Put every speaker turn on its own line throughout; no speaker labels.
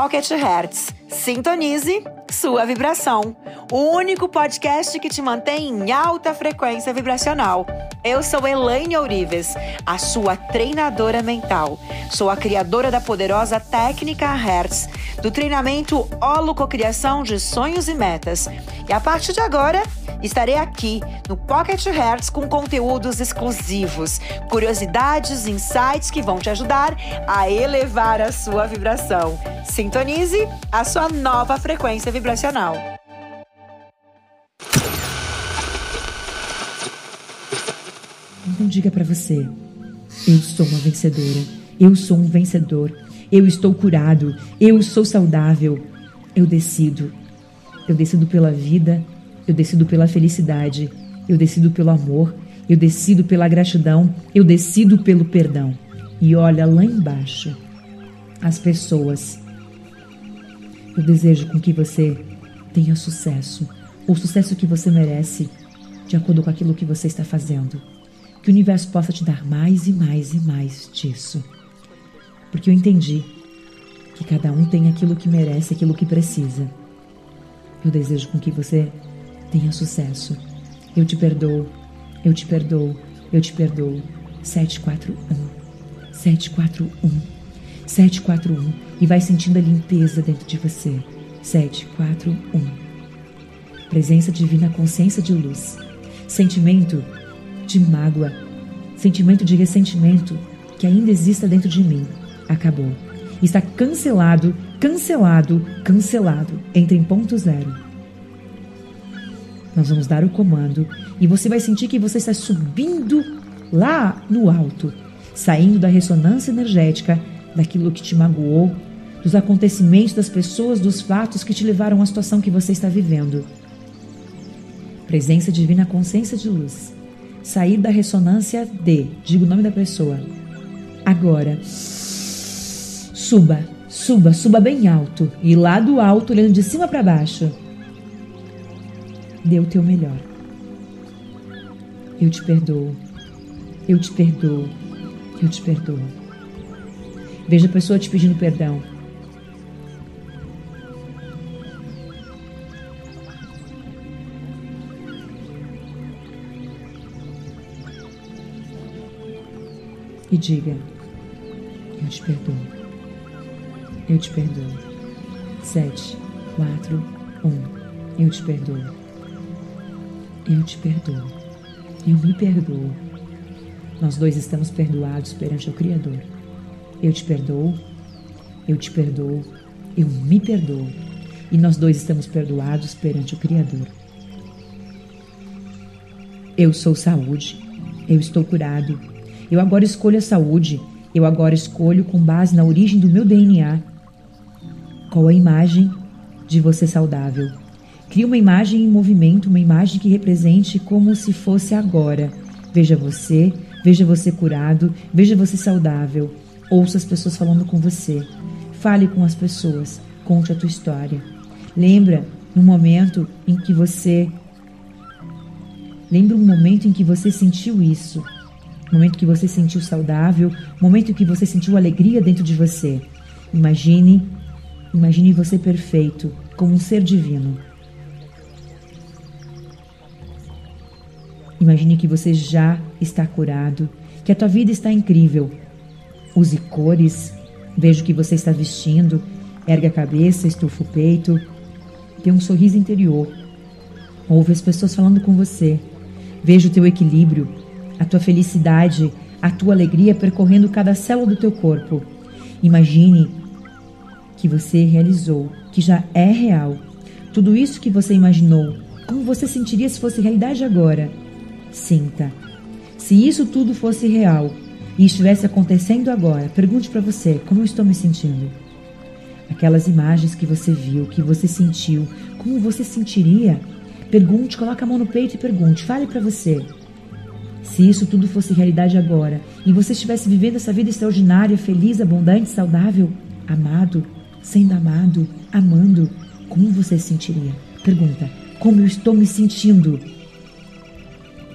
Pocket Hertz. Sintonize sua vibração. O único podcast que te mantém em alta frequência vibracional. Eu sou Elaine Ourives, a sua treinadora mental. Sou a criadora da poderosa técnica Hertz, do treinamento Holococriação de Sonhos e Metas. E a partir de agora, estarei aqui no Pocket Hertz com conteúdos exclusivos, curiosidades, insights que vão te ajudar a elevar a sua vibração. Sintonize a sua nova frequência vibracional.
Então diga para você: eu sou uma vencedora, eu sou um vencedor, eu estou curado, eu sou saudável, eu decido. Eu decido pela vida, eu decido pela felicidade, eu decido pelo amor, eu decido pela gratidão, eu decido pelo perdão. E olha lá embaixo as pessoas. Eu desejo com que você tenha sucesso, o sucesso que você merece, de acordo com aquilo que você está fazendo. Que o universo possa te dar mais e mais e mais disso. Porque eu entendi que cada um tem aquilo que merece, aquilo que precisa. Eu desejo com que você tenha sucesso. Eu te perdoo, eu te perdoo, eu te perdoo. 741 741 741 e vai sentindo a limpeza dentro de você. 741 Presença divina, consciência de luz. Sentimento de mágoa, sentimento de ressentimento que ainda exista dentro de mim. Acabou. Está cancelado, cancelado, cancelado. Entra em ponto zero. Nós vamos dar o comando e você vai sentir que você está subindo lá no alto, saindo da ressonância energética daquilo que te magoou, dos acontecimentos das pessoas, dos fatos que te levaram à situação que você está vivendo. Presença divina, consciência de luz. Sair da ressonância de, digo o nome da pessoa. Agora, suba, suba, suba bem alto e lá do alto, olhando de cima para baixo. Dê o teu melhor. Eu te perdoo. Eu te perdoo. Eu te perdoo. Veja a pessoa te pedindo perdão. E diga: Eu te perdoo. Eu te perdoo. Sete, quatro, um. Eu te perdoo. Eu te perdoo. Eu me perdoo. Nós dois estamos perdoados perante o Criador. Eu te perdoo, eu te perdoo, eu me perdoo. E nós dois estamos perdoados perante o Criador. Eu sou saúde, eu estou curado. Eu agora escolho a saúde, eu agora escolho com base na origem do meu DNA. Qual a imagem de você saudável? Crie uma imagem em movimento, uma imagem que represente como se fosse agora. Veja você, veja você curado, veja você saudável. Ouça as pessoas falando com você. Fale com as pessoas. Conte a tua história. Lembra no momento em que você Lembra um momento em que você sentiu isso. Momento que você sentiu saudável, momento que você sentiu alegria dentro de você. Imagine, imagine você perfeito, como um ser divino. Imagine que você já está curado, que a tua vida está incrível, Use cores. Vejo que você está vestindo. Ergue a cabeça, estufa o peito. Tem um sorriso interior. Ouve as pessoas falando com você. Vejo o teu equilíbrio, a tua felicidade, a tua alegria percorrendo cada célula do teu corpo. Imagine que você realizou, que já é real. Tudo isso que você imaginou, como você sentiria se fosse realidade agora? Sinta. Se isso tudo fosse real, e estivesse acontecendo agora, pergunte para você como eu estou me sentindo. Aquelas imagens que você viu, que você sentiu, como você sentiria? Pergunte, coloque a mão no peito e pergunte, fale para você. Se isso tudo fosse realidade agora e você estivesse vivendo essa vida extraordinária, feliz, abundante, saudável, amado, sendo amado, amando, como você se sentiria? Pergunta: como eu estou me sentindo?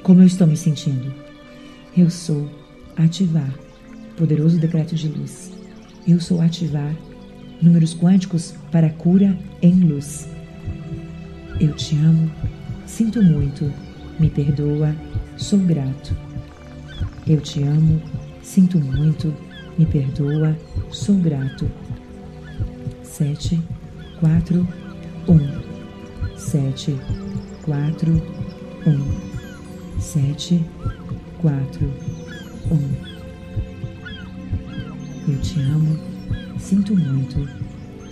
Como eu estou me sentindo? Eu sou ativar. Poderoso decreto de luz. Eu sou ativar números quânticos para cura em luz. Eu te amo, sinto muito, me perdoa, sou grato. Eu te amo, sinto muito, me perdoa, sou grato. Sete, quatro, um, sete, quatro, um, sete, quatro, um. Eu te amo, sinto muito,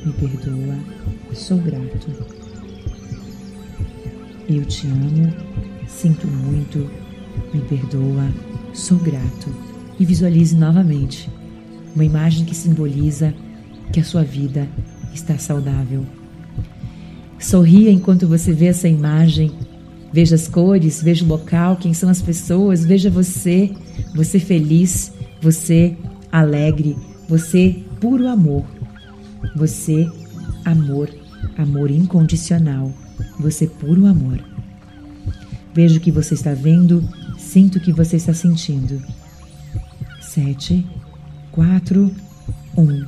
me perdoa, sou grato. Eu te amo, sinto muito, me perdoa, sou grato. E visualize novamente uma imagem que simboliza que a sua vida está saudável. Sorria enquanto você vê essa imagem. Veja as cores, veja o local, quem são as pessoas, veja você, você feliz, você alegre, você puro amor, você amor, amor incondicional, você puro amor. Veja o que você está vendo, sinto o que você está sentindo. Sete, quatro, um,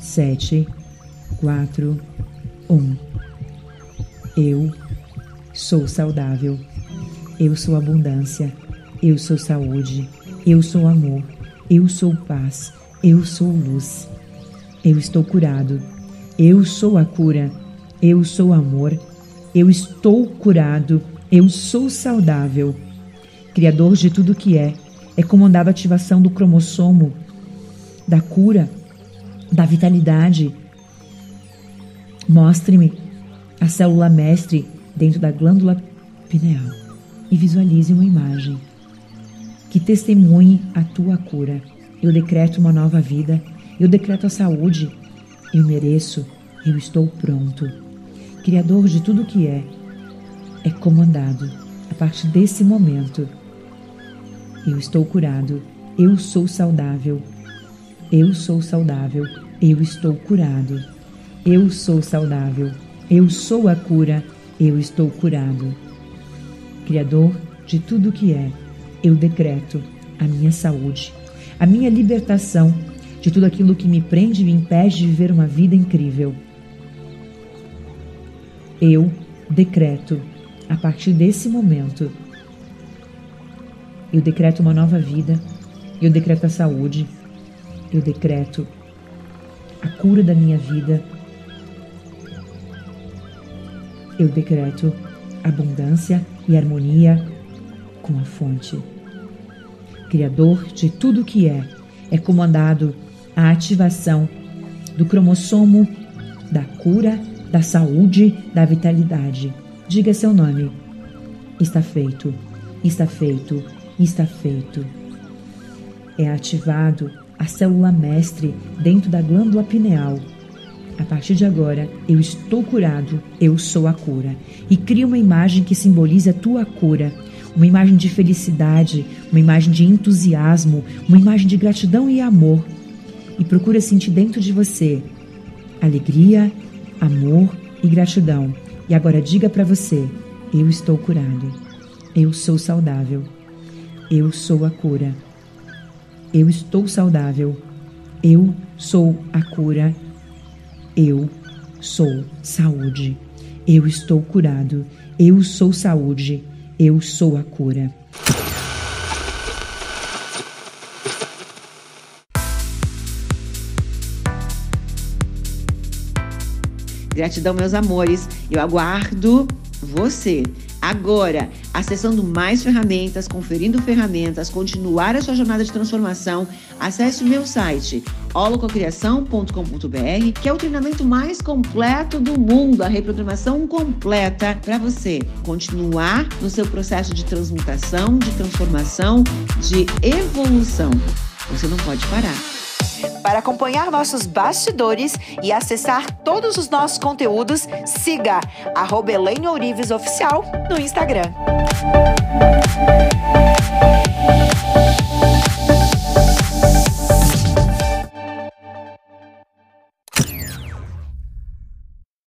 sete, quatro, um. Eu sou saudável, eu sou abundância, eu sou saúde, eu sou amor, eu sou paz, eu sou luz. Eu estou curado. Eu sou a cura. Eu sou amor. Eu estou curado. Eu sou saudável. Criador de tudo que é, é comandado a ativação do cromossomo, da cura, da vitalidade. Mostre-me a célula mestre dentro da glândula pineal e visualize uma imagem que testemunhe a tua cura. Eu decreto uma nova vida. Eu decreto a saúde. Eu mereço. Eu estou pronto. Criador de tudo que é, é comandado a partir desse momento. Eu estou curado. Eu sou saudável. Eu sou saudável. Eu estou curado. Eu sou saudável. Eu sou a cura. Eu estou curado. Criador de tudo que é, eu decreto a minha saúde, a minha libertação de tudo aquilo que me prende e me impede de viver uma vida incrível. Eu decreto, a partir desse momento, eu decreto uma nova vida, eu decreto a saúde, eu decreto a cura da minha vida, eu decreto abundância e harmonia com a fonte. Criador de tudo que é, é comandado a ativação do cromossomo da cura, da saúde, da vitalidade. Diga seu nome. Está feito, está feito, está feito. É ativado a célula mestre dentro da glândula pineal. A partir de agora, eu estou curado, eu sou a cura. E cria uma imagem que simbolize a tua cura uma imagem de felicidade, uma imagem de entusiasmo, uma imagem de gratidão e amor. E procura sentir dentro de você alegria, amor e gratidão. E agora diga para você: eu estou curado. Eu sou saudável. Eu sou a cura. Eu estou saudável. Eu sou a cura. Eu sou saúde. Eu estou curado. Eu sou saúde. Eu sou a cura.
Gratidão, meus amores. Eu aguardo você. Agora, acessando mais ferramentas, conferindo ferramentas, continuar a sua jornada de transformação, acesse o meu site holococriação.com.br, que é o treinamento mais completo do mundo, a reprogramação completa para você continuar no seu processo de transmutação, de transformação, de evolução. Você não pode parar. Para acompanhar nossos bastidores e acessar todos os nossos conteúdos, siga arroba Ourives Oficial no Instagram.